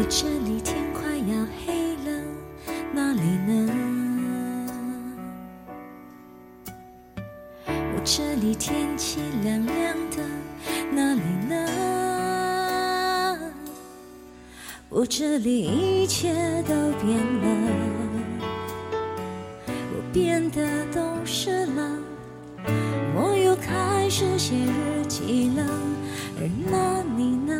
我这里天快要黑了，哪里呢？我这里天气凉凉的，哪里呢？我这里一切都变了，我变得懂事了，我又开始写日记了，而那你呢？